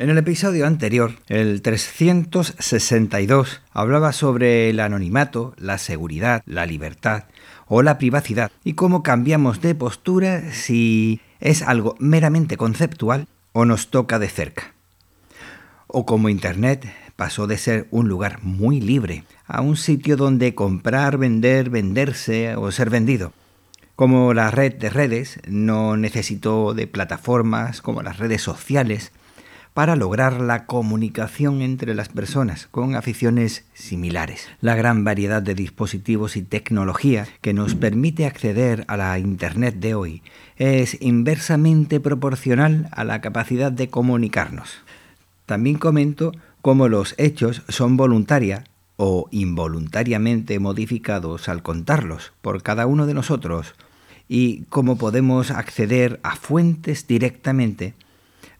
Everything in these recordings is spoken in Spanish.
En el episodio anterior, el 362, hablaba sobre el anonimato, la seguridad, la libertad o la privacidad y cómo cambiamos de postura si es algo meramente conceptual o nos toca de cerca. O como Internet pasó de ser un lugar muy libre a un sitio donde comprar, vender, venderse o ser vendido. Como la red de redes no necesitó de plataformas como las redes sociales para lograr la comunicación entre las personas con aficiones similares. La gran variedad de dispositivos y tecnología que nos permite acceder a la Internet de hoy es inversamente proporcional a la capacidad de comunicarnos. También comento cómo los hechos son voluntaria o involuntariamente modificados al contarlos por cada uno de nosotros y cómo podemos acceder a fuentes directamente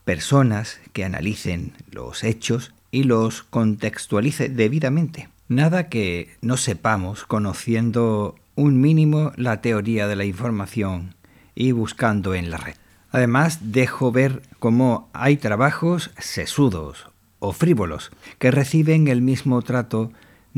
personas que analicen los hechos y los contextualice debidamente. Nada que no sepamos conociendo un mínimo la teoría de la información y buscando en la red. Además, dejo ver cómo hay trabajos sesudos o frívolos que reciben el mismo trato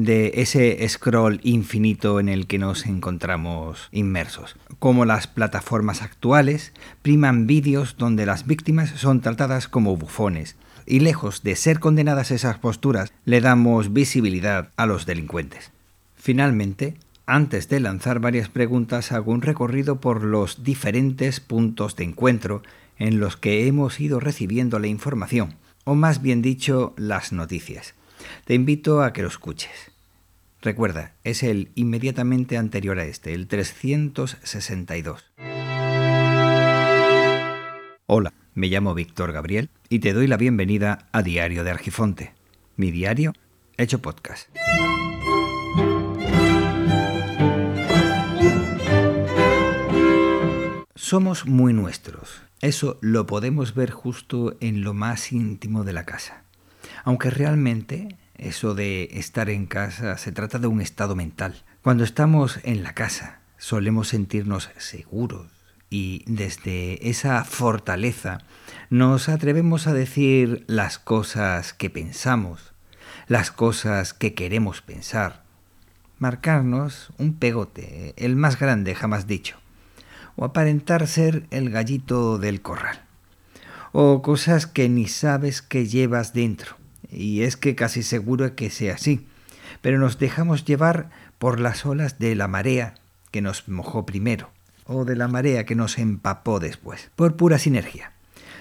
de ese scroll infinito en el que nos encontramos inmersos. Como las plataformas actuales priman vídeos donde las víctimas son tratadas como bufones, y lejos de ser condenadas esas posturas, le damos visibilidad a los delincuentes. Finalmente, antes de lanzar varias preguntas, hago un recorrido por los diferentes puntos de encuentro en los que hemos ido recibiendo la información, o más bien dicho, las noticias. Te invito a que lo escuches. Recuerda, es el inmediatamente anterior a este, el 362. Hola, me llamo Víctor Gabriel y te doy la bienvenida a Diario de Argifonte, mi diario hecho podcast. Somos muy nuestros. Eso lo podemos ver justo en lo más íntimo de la casa. Aunque realmente eso de estar en casa se trata de un estado mental. Cuando estamos en la casa solemos sentirnos seguros y desde esa fortaleza nos atrevemos a decir las cosas que pensamos, las cosas que queremos pensar, marcarnos un pegote, el más grande jamás dicho, o aparentar ser el gallito del corral, o cosas que ni sabes que llevas dentro y es que casi seguro que sea así, pero nos dejamos llevar por las olas de la marea que nos mojó primero, o de la marea que nos empapó después, por pura sinergia,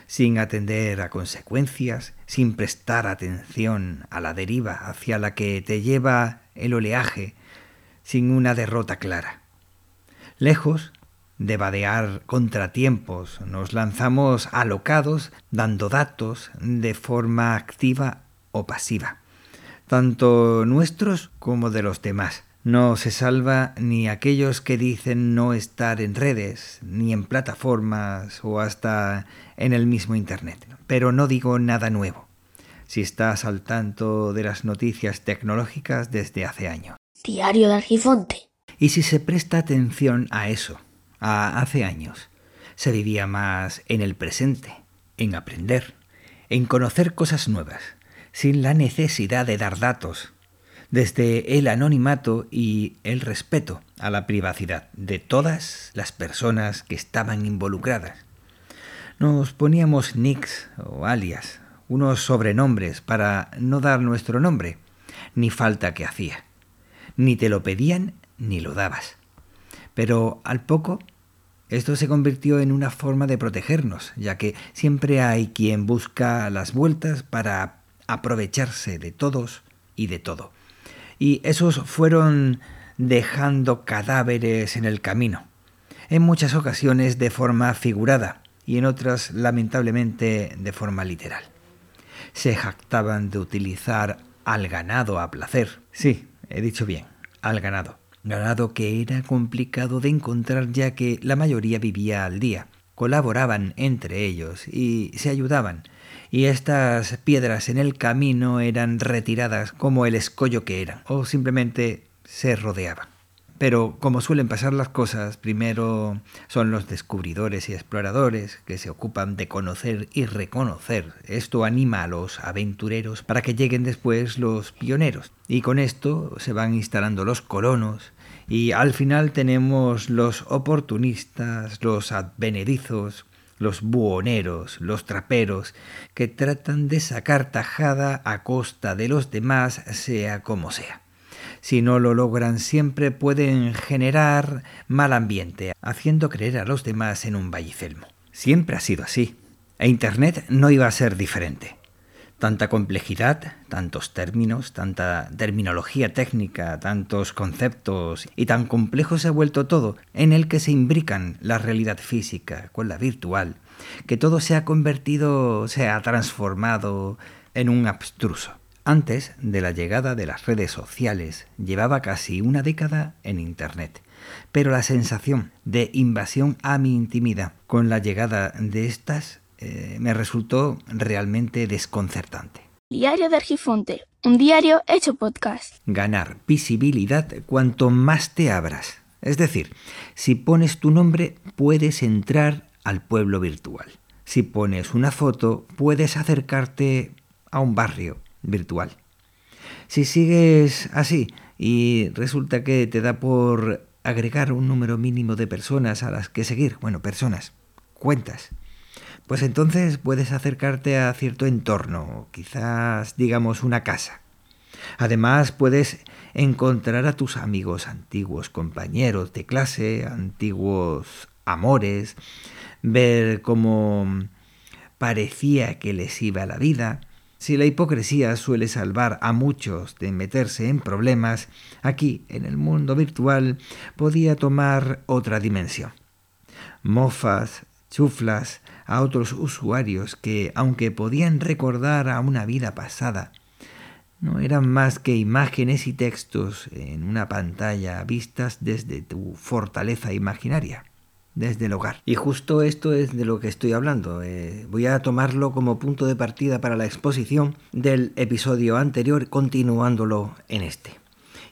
sin atender a consecuencias, sin prestar atención a la deriva hacia la que te lleva el oleaje, sin una derrota clara. Lejos de vadear contratiempos, nos lanzamos alocados, dando datos de forma activa o pasiva, tanto nuestros como de los demás. No se salva ni aquellos que dicen no estar en redes, ni en plataformas o hasta en el mismo Internet. Pero no digo nada nuevo, si estás al tanto de las noticias tecnológicas desde hace años. Diario de Argifonte. Y si se presta atención a eso, a hace años, se vivía más en el presente, en aprender, en conocer cosas nuevas, sin la necesidad de dar datos, desde el anonimato y el respeto a la privacidad de todas las personas que estaban involucradas. Nos poníamos nicks o alias, unos sobrenombres para no dar nuestro nombre, ni falta que hacía. Ni te lo pedían ni lo dabas. Pero al poco esto se convirtió en una forma de protegernos, ya que siempre hay quien busca las vueltas para aprovecharse de todos y de todo. Y esos fueron dejando cadáveres en el camino, en muchas ocasiones de forma figurada y en otras lamentablemente de forma literal. Se jactaban de utilizar al ganado a placer. Sí, he dicho bien, al ganado. Ganado que era complicado de encontrar ya que la mayoría vivía al día, colaboraban entre ellos y se ayudaban, y estas piedras en el camino eran retiradas como el escollo que eran, o simplemente se rodeaban. Pero como suelen pasar las cosas, primero son los descubridores y exploradores que se ocupan de conocer y reconocer. Esto anima a los aventureros para que lleguen después los pioneros. Y con esto se van instalando los colonos y al final tenemos los oportunistas, los advenedizos, los buhoneros, los traperos, que tratan de sacar tajada a costa de los demás, sea como sea. Si no lo logran siempre pueden generar mal ambiente, haciendo creer a los demás en un vallicelmo. Siempre ha sido así. E Internet no iba a ser diferente. Tanta complejidad, tantos términos, tanta terminología técnica, tantos conceptos y tan complejo se ha vuelto todo en el que se imbrican la realidad física con la virtual, que todo se ha convertido, se ha transformado en un abstruso. Antes de la llegada de las redes sociales, llevaba casi una década en Internet, pero la sensación de invasión a mi intimidad con la llegada de estas eh, me resultó realmente desconcertante. Diario de Argifonte, un diario hecho podcast. Ganar visibilidad cuanto más te abras. Es decir, si pones tu nombre puedes entrar al pueblo virtual. Si pones una foto puedes acercarte a un barrio virtual. Si sigues así y resulta que te da por agregar un número mínimo de personas a las que seguir, bueno, personas, cuentas, pues entonces puedes acercarte a cierto entorno, quizás digamos una casa. Además puedes encontrar a tus amigos antiguos, compañeros de clase, antiguos amores, ver cómo parecía que les iba la vida, si la hipocresía suele salvar a muchos de meterse en problemas, aquí, en el mundo virtual, podía tomar otra dimensión. Mofas, chuflas a otros usuarios que, aunque podían recordar a una vida pasada, no eran más que imágenes y textos en una pantalla vistas desde tu fortaleza imaginaria desde el hogar. Y justo esto es de lo que estoy hablando. Eh, voy a tomarlo como punto de partida para la exposición del episodio anterior, continuándolo en este.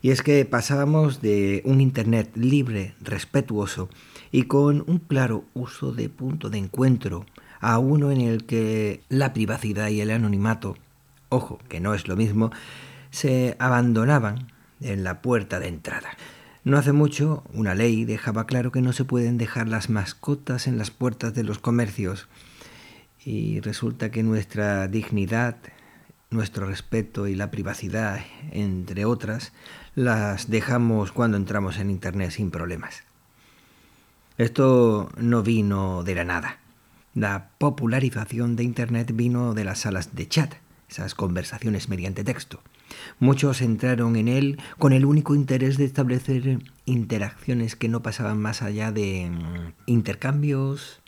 Y es que pasábamos de un Internet libre, respetuoso y con un claro uso de punto de encuentro a uno en el que la privacidad y el anonimato, ojo, que no es lo mismo, se abandonaban en la puerta de entrada. No hace mucho, una ley dejaba claro que no se pueden dejar las mascotas en las puertas de los comercios y resulta que nuestra dignidad, nuestro respeto y la privacidad, entre otras, las dejamos cuando entramos en Internet sin problemas. Esto no vino de la nada. La popularización de Internet vino de las salas de chat, esas conversaciones mediante texto. Muchos entraron en él con el único interés de establecer interacciones que no pasaban más allá de mm, intercambios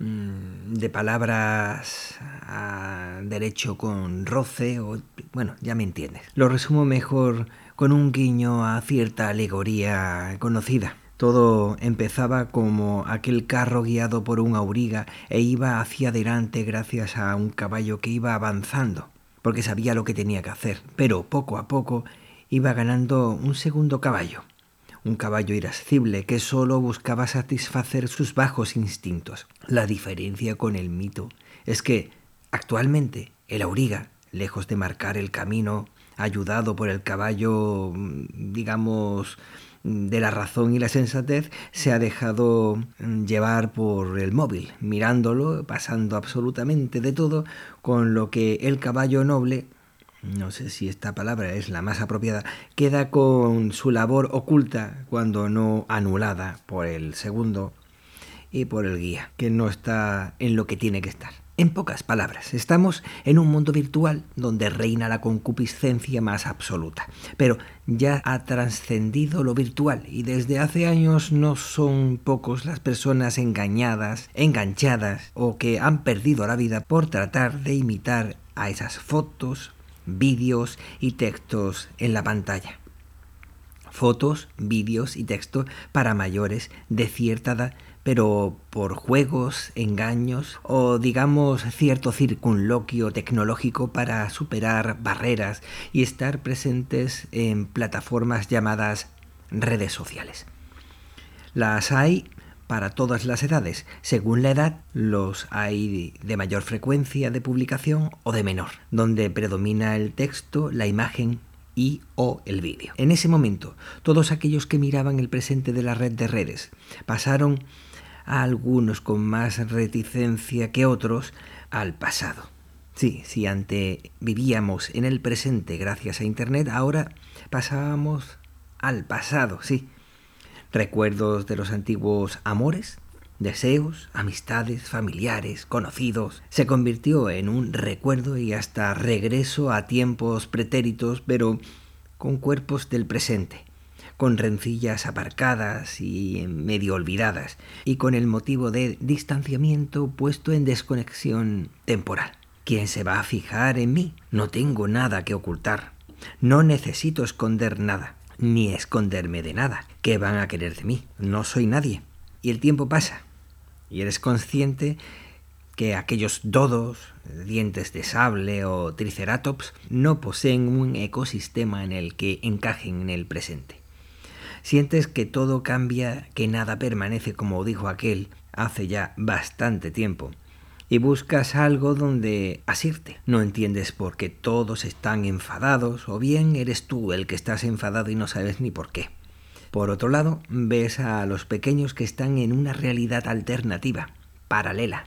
mm, de palabras a derecho con roce o bueno, ya me entiendes. Lo resumo mejor con un guiño a cierta alegoría conocida. Todo empezaba como aquel carro guiado por un auriga e iba hacia adelante gracias a un caballo que iba avanzando porque sabía lo que tenía que hacer, pero poco a poco iba ganando un segundo caballo, un caballo irascible que solo buscaba satisfacer sus bajos instintos. La diferencia con el mito es que actualmente el auriga, lejos de marcar el camino, ayudado por el caballo, mm, digamos, de la razón y la sensatez se ha dejado mm, llevar por el móvil, mirándolo, pasando absolutamente de todo, con lo que el caballo noble, no sé si esta palabra es la más apropiada, queda con su labor oculta cuando no anulada por el segundo y por el guía, que no está en lo que tiene que estar. En pocas palabras, estamos en un mundo virtual donde reina la concupiscencia más absoluta, pero ya ha trascendido lo virtual y desde hace años no son pocos las personas engañadas, enganchadas o que han perdido la vida por tratar de imitar a esas fotos, vídeos y textos en la pantalla. Fotos, vídeos y texto para mayores de cierta edad pero por juegos, engaños o digamos cierto circunloquio tecnológico para superar barreras y estar presentes en plataformas llamadas redes sociales. Las hay para todas las edades. Según la edad, los hay de mayor frecuencia de publicación o de menor, donde predomina el texto, la imagen y o el vídeo. En ese momento, todos aquellos que miraban el presente de la red de redes pasaron a algunos con más reticencia que otros al pasado. Sí, si antes vivíamos en el presente gracias a Internet, ahora pasábamos al pasado, sí, recuerdos de los antiguos amores, deseos, amistades, familiares, conocidos. Se convirtió en un recuerdo y hasta regreso a tiempos pretéritos, pero con cuerpos del presente, con rencillas aparcadas y medio olvidadas, y con el motivo de distanciamiento puesto en desconexión temporal. ¿Quién se va a fijar en mí? No tengo nada que ocultar. No necesito esconder nada ni esconderme de nada. ¿Qué van a querer de mí? No soy nadie. Y el tiempo pasa. Y eres consciente que aquellos dodos, dientes de sable o triceratops no poseen un ecosistema en el que encajen en el presente. Sientes que todo cambia, que nada permanece como dijo aquel hace ya bastante tiempo, y buscas algo donde asirte. No entiendes por qué todos están enfadados o bien eres tú el que estás enfadado y no sabes ni por qué. Por otro lado, ves a los pequeños que están en una realidad alternativa, paralela.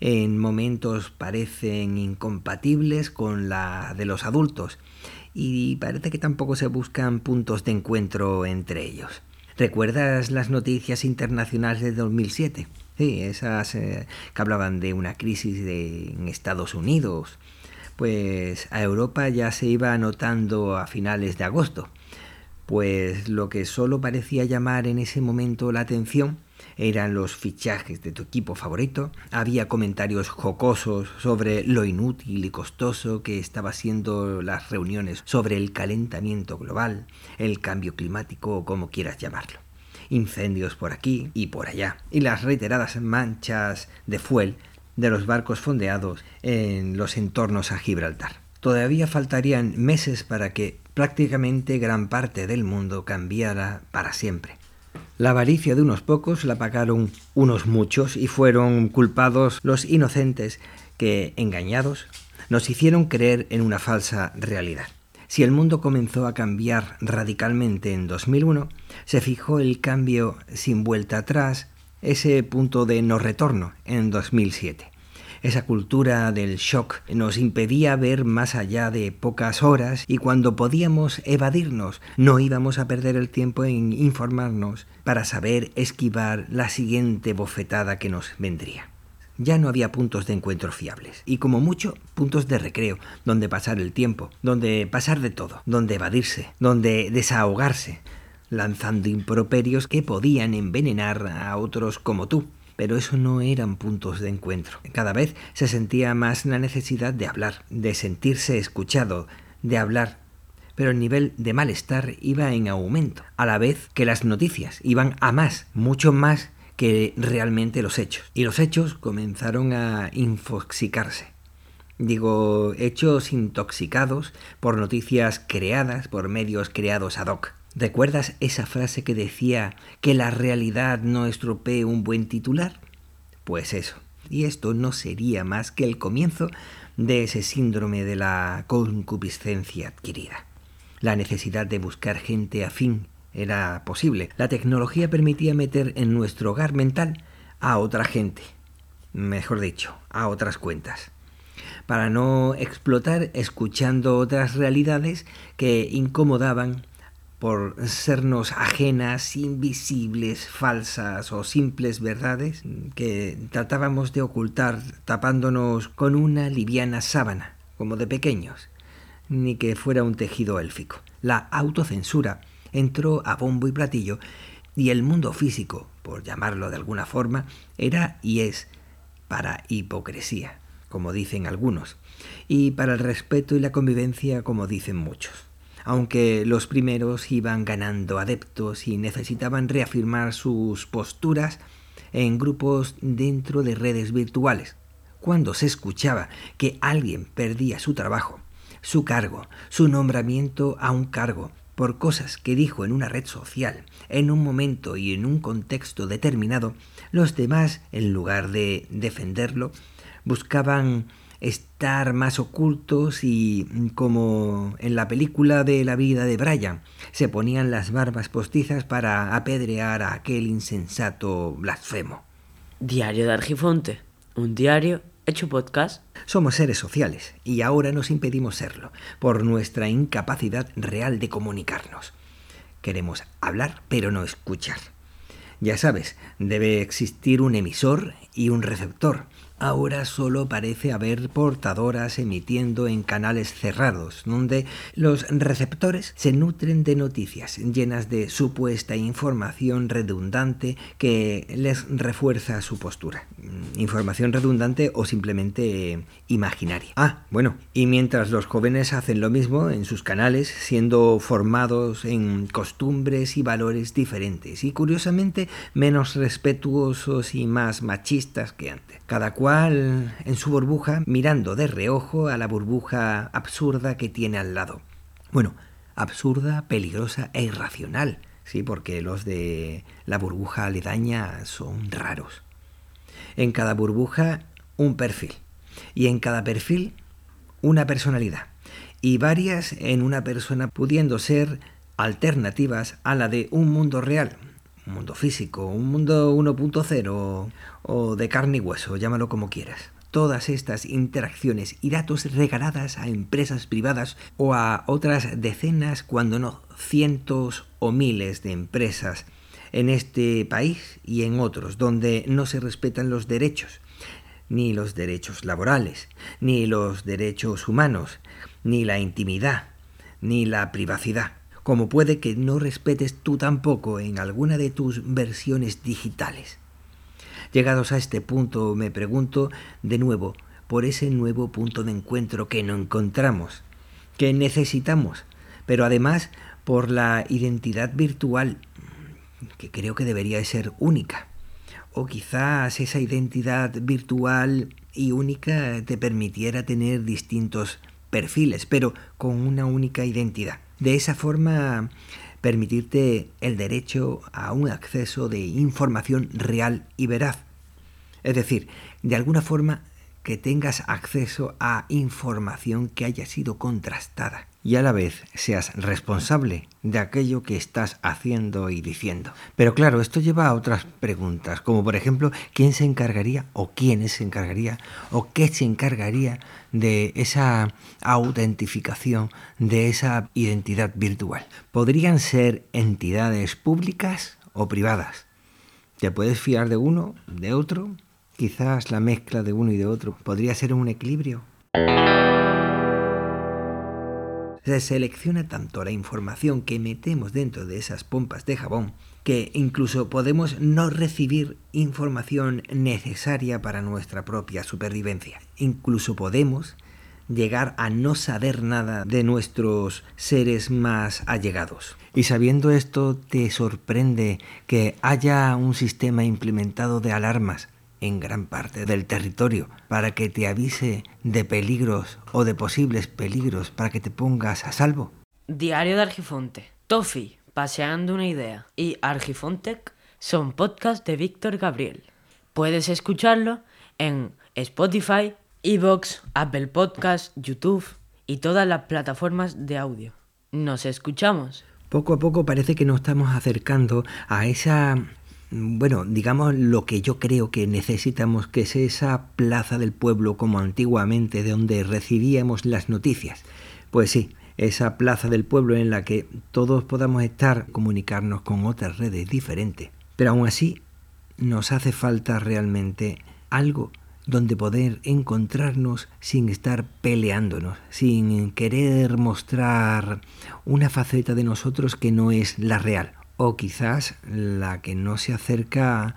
En momentos parecen incompatibles con la de los adultos y parece que tampoco se buscan puntos de encuentro entre ellos. ¿Recuerdas las noticias internacionales de 2007? Sí, esas eh, que hablaban de una crisis de, en Estados Unidos. Pues a Europa ya se iba anotando a finales de agosto. Pues lo que solo parecía llamar en ese momento la atención eran los fichajes de tu equipo favorito, había comentarios jocosos sobre lo inútil y costoso que estaba siendo las reuniones sobre el calentamiento global, el cambio climático o como quieras llamarlo incendios por aquí y por allá, y las reiteradas manchas de fuel de los barcos fondeados en los entornos a Gibraltar. Todavía faltarían meses para que prácticamente gran parte del mundo cambiara para siempre. La avaricia de unos pocos la pagaron unos muchos y fueron culpados los inocentes que, engañados, nos hicieron creer en una falsa realidad. Si el mundo comenzó a cambiar radicalmente en 2001, se fijó el cambio sin vuelta atrás, ese punto de no retorno en 2007. Esa cultura del shock nos impedía ver más allá de pocas horas y cuando podíamos evadirnos no íbamos a perder el tiempo en informarnos para saber esquivar la siguiente bofetada que nos vendría ya no había puntos de encuentro fiables, y como mucho puntos de recreo, donde pasar el tiempo, donde pasar de todo, donde evadirse, donde desahogarse, lanzando improperios que podían envenenar a otros como tú. Pero eso no eran puntos de encuentro. Cada vez se sentía más la necesidad de hablar, de sentirse escuchado, de hablar pero el nivel de malestar iba en aumento, a la vez que las noticias iban a más, mucho más que realmente los hechos. Y los hechos comenzaron a infoxicarse. Digo, hechos intoxicados por noticias creadas por medios creados ad hoc. ¿Recuerdas esa frase que decía que la realidad no estropee un buen titular? Pues eso. Y esto no sería más que el comienzo de ese síndrome de la concupiscencia adquirida. La necesidad de buscar gente afín era posible. La tecnología permitía meter en nuestro hogar mental a otra gente, mejor dicho, a otras cuentas, para no explotar escuchando otras realidades que incomodaban por sernos ajenas, invisibles, falsas o simples verdades que tratábamos de ocultar tapándonos con una liviana sábana, como de pequeños, ni que fuera un tejido élfico. La autocensura entró a bombo y platillo y el mundo físico, por llamarlo de alguna forma, era y es para hipocresía, como dicen algunos, y para el respeto y la convivencia, como dicen muchos. Aunque los primeros iban ganando adeptos y necesitaban reafirmar sus posturas en grupos dentro de redes virtuales. Cuando se escuchaba que alguien perdía su trabajo, su cargo, su nombramiento a un cargo, por cosas que dijo en una red social, en un momento y en un contexto determinado, los demás, en lugar de defenderlo, buscaban estar más ocultos y, como en la película de la vida de Brian, se ponían las barbas postizas para apedrear a aquel insensato blasfemo. Diario de Argifonte, un diario hecho podcast. Somos seres sociales y ahora nos impedimos serlo por nuestra incapacidad real de comunicarnos. Queremos hablar pero no escuchar. Ya sabes, debe existir un emisor y un receptor Ahora solo parece haber portadoras emitiendo en canales cerrados, donde los receptores se nutren de noticias llenas de supuesta información redundante que les refuerza su postura. Mm, información redundante o simplemente imaginaria. Ah, bueno, y mientras los jóvenes hacen lo mismo en sus canales, siendo formados en costumbres y valores diferentes, y curiosamente menos respetuosos y más machistas que antes. Cada en su burbuja mirando de reojo a la burbuja absurda que tiene al lado. Bueno, absurda, peligrosa e irracional, sí, porque los de la burbuja aledaña son raros. En cada burbuja un perfil y en cada perfil una personalidad y varias en una persona pudiendo ser alternativas a la de un mundo real, un mundo físico, un mundo 1.0 o de carne y hueso, llámalo como quieras. Todas estas interacciones y datos regaladas a empresas privadas o a otras decenas, cuando no cientos o miles de empresas en este país y en otros, donde no se respetan los derechos, ni los derechos laborales, ni los derechos humanos, ni la intimidad, ni la privacidad como puede que no respetes tú tampoco en alguna de tus versiones digitales. Llegados a este punto, me pregunto de nuevo por ese nuevo punto de encuentro que no encontramos, que necesitamos, pero además por la identidad virtual, que creo que debería ser única. O quizás esa identidad virtual y única te permitiera tener distintos perfiles, pero con una única identidad. De esa forma, permitirte el derecho a un acceso de información real y veraz. Es decir, de alguna forma que tengas acceso a información que haya sido contrastada y a la vez seas responsable de aquello que estás haciendo y diciendo. Pero claro, esto lleva a otras preguntas, como por ejemplo, ¿quién se encargaría o quiénes se encargaría o qué se encargaría de esa autentificación, de esa identidad virtual? ¿Podrían ser entidades públicas o privadas? ¿Te puedes fiar de uno, de otro? Quizás la mezcla de uno y de otro podría ser un equilibrio se selecciona tanto la información que metemos dentro de esas pompas de jabón que incluso podemos no recibir información necesaria para nuestra propia supervivencia. Incluso podemos llegar a no saber nada de nuestros seres más allegados. Y sabiendo esto, te sorprende que haya un sistema implementado de alarmas en gran parte del territorio para que te avise de peligros o de posibles peligros para que te pongas a salvo. Diario de Argifonte. Tofi, paseando una idea. Y Argifontec son podcasts de Víctor Gabriel. Puedes escucharlo en Spotify, Evox, Apple Podcasts, YouTube y todas las plataformas de audio. Nos escuchamos. Poco a poco parece que nos estamos acercando a esa bueno, digamos lo que yo creo que necesitamos, que es esa plaza del pueblo como antiguamente, de donde recibíamos las noticias. Pues sí, esa plaza del pueblo en la que todos podamos estar, comunicarnos con otras redes diferentes. Pero aún así, nos hace falta realmente algo donde poder encontrarnos sin estar peleándonos, sin querer mostrar una faceta de nosotros que no es la real o quizás la que no se acerca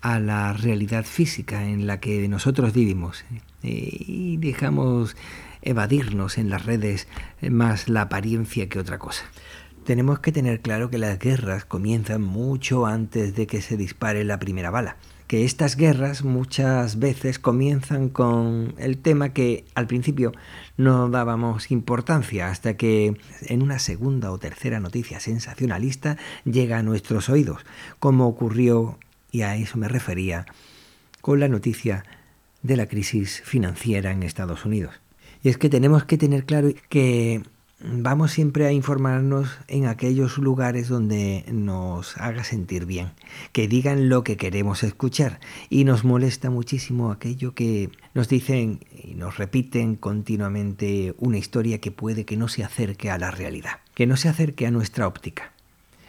a la realidad física en la que nosotros vivimos eh, y dejamos evadirnos en las redes más la apariencia que otra cosa. Tenemos que tener claro que las guerras comienzan mucho antes de que se dispare la primera bala. Que estas guerras muchas veces comienzan con el tema que al principio no dábamos importancia hasta que en una segunda o tercera noticia sensacionalista llega a nuestros oídos, como ocurrió, y a eso me refería, con la noticia de la crisis financiera en Estados Unidos. Y es que tenemos que tener claro que vamos siempre a informarnos en aquellos lugares donde nos haga sentir bien, que digan lo que queremos escuchar. Y nos molesta muchísimo aquello que nos dicen y nos repiten continuamente una historia que puede que no se acerque a la realidad, que no se acerque a nuestra óptica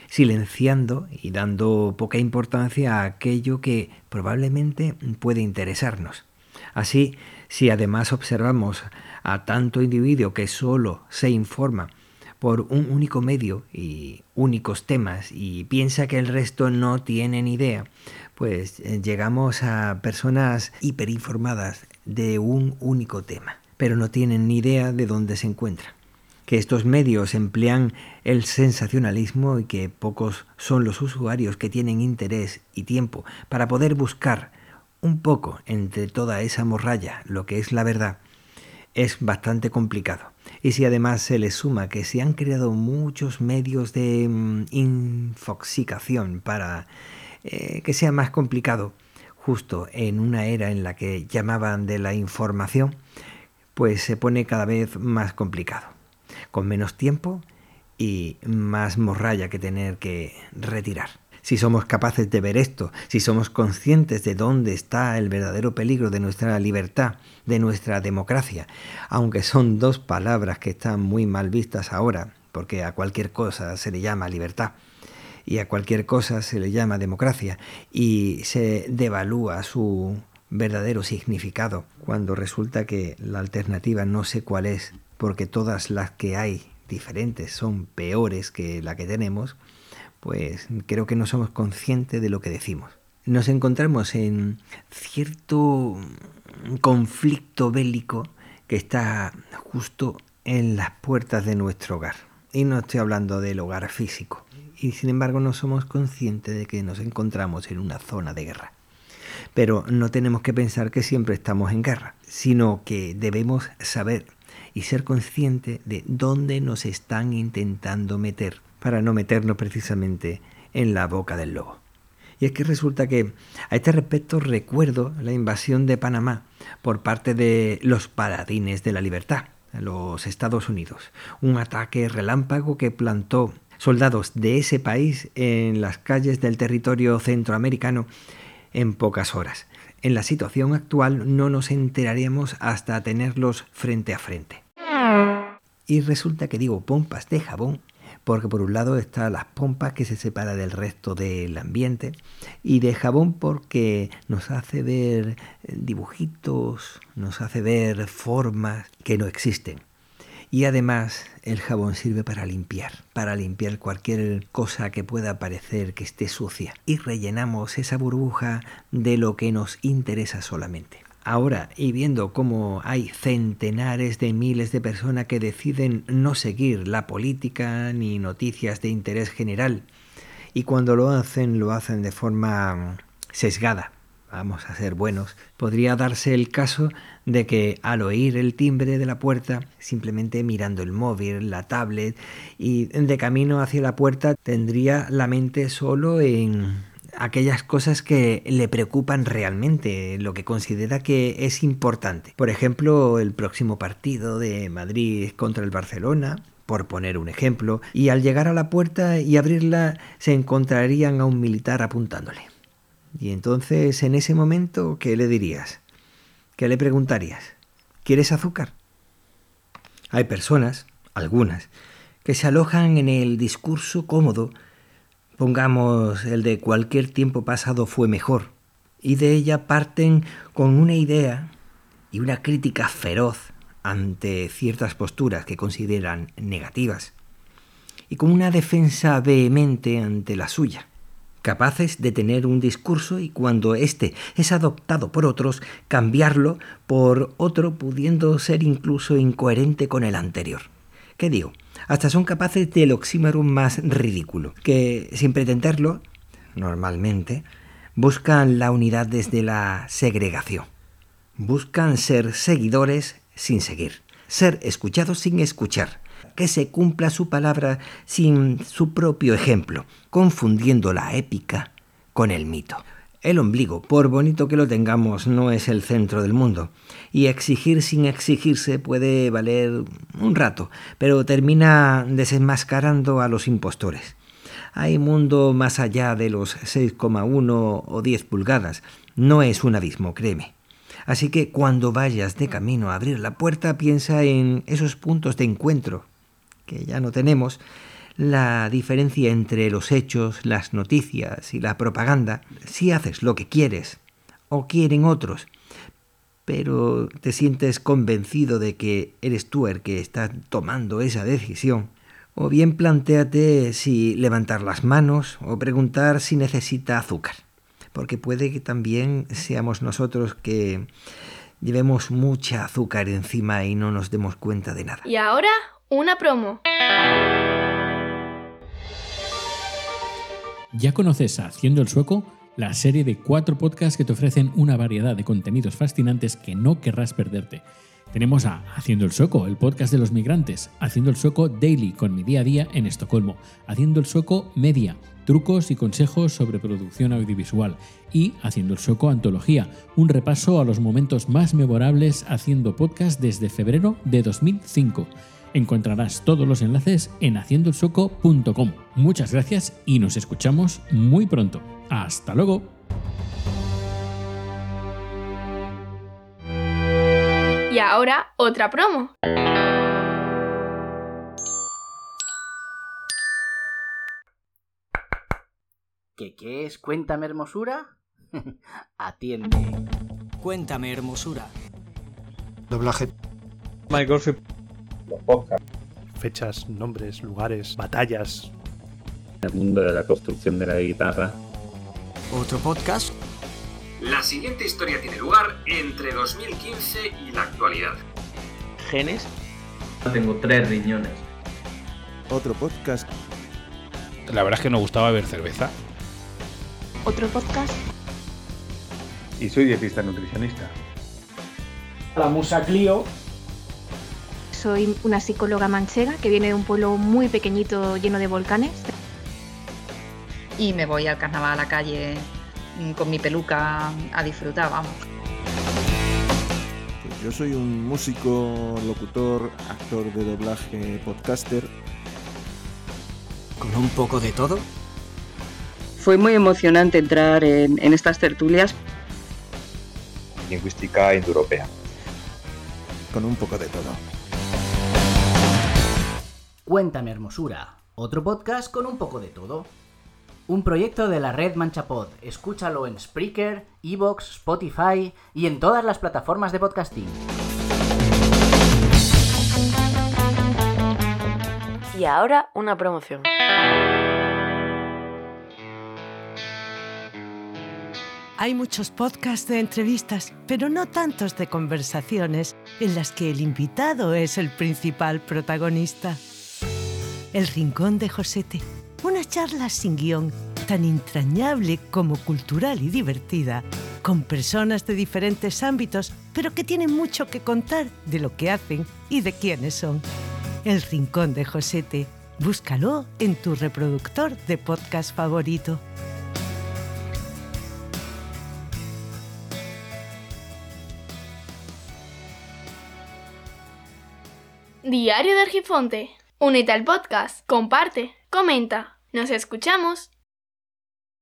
silenciando y dando poca importancia a aquello que probablemente puede interesarnos. Así, si además observamos a tanto individuo que solo se informa por un único medio y únicos temas y piensa que el resto no tienen idea, pues eh, llegamos a personas hiperinformadas de un único tema, pero no tienen ni idea de dónde se encuentran. Que estos medios emplean el sensacionalismo y que pocos son los usuarios que tienen interés y tiempo para poder buscar un poco entre toda esa morralla lo que es la verdad es bastante complicado. Y si además se le suma que se han creado muchos medios de mm, infoxicación para eh, que sea más complicado, justo en una era en la que llamaban de la información, pues se pone cada vez más complicado, con menos tiempo y más morralla que tener que retirar si somos capaces de ver esto, si somos conscientes de dónde está el verdadero peligro de nuestra libertad, de nuestra democracia, aunque son dos palabras que están muy mal vistas ahora, porque a cualquier cosa se le llama libertad y a cualquier cosa se le llama democracia y se devalúa su verdadero significado cuando resulta que la alternativa no sé cuál es, porque todas las que hay diferentes son peores que la que tenemos, pues creo que no somos conscientes de lo que decimos. Nos encontramos en cierto conflicto bélico que está justo en las puertas de nuestro hogar. Y no estoy hablando del hogar físico. Y sin embargo no somos conscientes de que nos encontramos en una zona de guerra. Pero no tenemos que pensar que siempre estamos en guerra, sino que debemos saber y ser conscientes de dónde nos están intentando meter para no meternos precisamente en la boca del lobo. Y es que resulta que a este respecto recuerdo la invasión de Panamá por parte de los paladines de la libertad, los Estados Unidos. Un ataque relámpago que plantó soldados de ese país en las calles del territorio centroamericano en pocas horas. En la situación actual no nos enteraríamos hasta tenerlos frente a frente. Y resulta que digo pompas de jabón porque por un lado está las pompas que se separa del resto del ambiente y de jabón porque nos hace ver dibujitos, nos hace ver formas que no existen. Y además el jabón sirve para limpiar, para limpiar cualquier cosa que pueda parecer que esté sucia. Y rellenamos esa burbuja de lo que nos interesa solamente. Ahora, y viendo cómo hay centenares de miles de personas que deciden no seguir la política ni noticias de interés general, y cuando lo hacen, lo hacen de forma sesgada, vamos a ser buenos, podría darse el caso de que al oír el timbre de la puerta, simplemente mirando el móvil, la tablet y de camino hacia la puerta, tendría la mente solo en aquellas cosas que le preocupan realmente, lo que considera que es importante. Por ejemplo, el próximo partido de Madrid contra el Barcelona, por poner un ejemplo, y al llegar a la puerta y abrirla se encontrarían a un militar apuntándole. Y entonces, en ese momento, ¿qué le dirías? ¿Qué le preguntarías? ¿Quieres azúcar? Hay personas, algunas, que se alojan en el discurso cómodo Pongamos el de cualquier tiempo pasado fue mejor, y de ella parten con una idea y una crítica feroz ante ciertas posturas que consideran negativas, y con una defensa vehemente ante la suya, capaces de tener un discurso y cuando éste es adoptado por otros, cambiarlo por otro pudiendo ser incluso incoherente con el anterior. ¿Qué digo? Hasta son capaces del oxímoron más ridículo, que sin pretenderlo, normalmente, buscan la unidad desde la segregación. Buscan ser seguidores sin seguir, ser escuchados sin escuchar, que se cumpla su palabra sin su propio ejemplo, confundiendo la épica con el mito. El ombligo, por bonito que lo tengamos, no es el centro del mundo, y exigir sin exigirse puede valer un rato, pero termina desenmascarando a los impostores. Hay mundo más allá de los 6,1 o 10 pulgadas, no es un abismo, créeme. Así que cuando vayas de camino a abrir la puerta, piensa en esos puntos de encuentro que ya no tenemos, la diferencia entre los hechos, las noticias y la propaganda, si haces lo que quieres o quieren otros, pero te sientes convencido de que eres tú el que está tomando esa decisión, o bien planteate si levantar las manos o preguntar si necesita azúcar, porque puede que también seamos nosotros que llevemos mucha azúcar encima y no nos demos cuenta de nada. Y ahora, una promo. ¿Ya conoces a Haciendo el Sueco? La serie de cuatro podcasts que te ofrecen una variedad de contenidos fascinantes que no querrás perderte. Tenemos a Haciendo el Sueco, el podcast de los migrantes, Haciendo el Sueco Daily con mi día a día en Estocolmo, Haciendo el Sueco Media, trucos y consejos sobre producción audiovisual y Haciendo el Sueco Antología, un repaso a los momentos más memorables haciendo podcast desde febrero de 2005. Encontrarás todos los enlaces en haciendoelsoco.com. Muchas gracias y nos escuchamos muy pronto. Hasta luego. Y ahora, otra promo. ¿Qué, qué es? Cuéntame hermosura. Atiende. Cuéntame hermosura. Doblaje. My Girlfriend. Los podcasts. Fechas, nombres, lugares, batallas. El mundo de la construcción de la guitarra. Otro podcast. La siguiente historia tiene lugar entre 2015 y la actualidad. Genes. Tengo tres riñones. Otro podcast. La verdad es que nos gustaba ver cerveza. Otro podcast. Y soy dietista nutricionista. La musa Clio. Soy una psicóloga manchega que viene de un pueblo muy pequeñito lleno de volcanes. Y me voy al carnaval a la calle con mi peluca a disfrutar, vamos. Pues yo soy un músico, locutor, actor de doblaje, podcaster. ¿Con un poco de todo? Fue muy emocionante entrar en, en estas tertulias. Lingüística indoeuropea. Con un poco de todo. Cuéntame hermosura. Otro podcast con un poco de todo. Un proyecto de la red Manchapod. Escúchalo en Spreaker, Evox, Spotify y en todas las plataformas de podcasting. Y ahora una promoción. Hay muchos podcasts de entrevistas, pero no tantos de conversaciones en las que el invitado es el principal protagonista. El Rincón de Josete, una charla sin guion, tan entrañable como cultural y divertida, con personas de diferentes ámbitos, pero que tienen mucho que contar de lo que hacen y de quiénes son. El Rincón de Josete, búscalo en tu reproductor de podcast favorito. Diario de Argifonte. Únete al podcast, comparte, comenta. Nos escuchamos.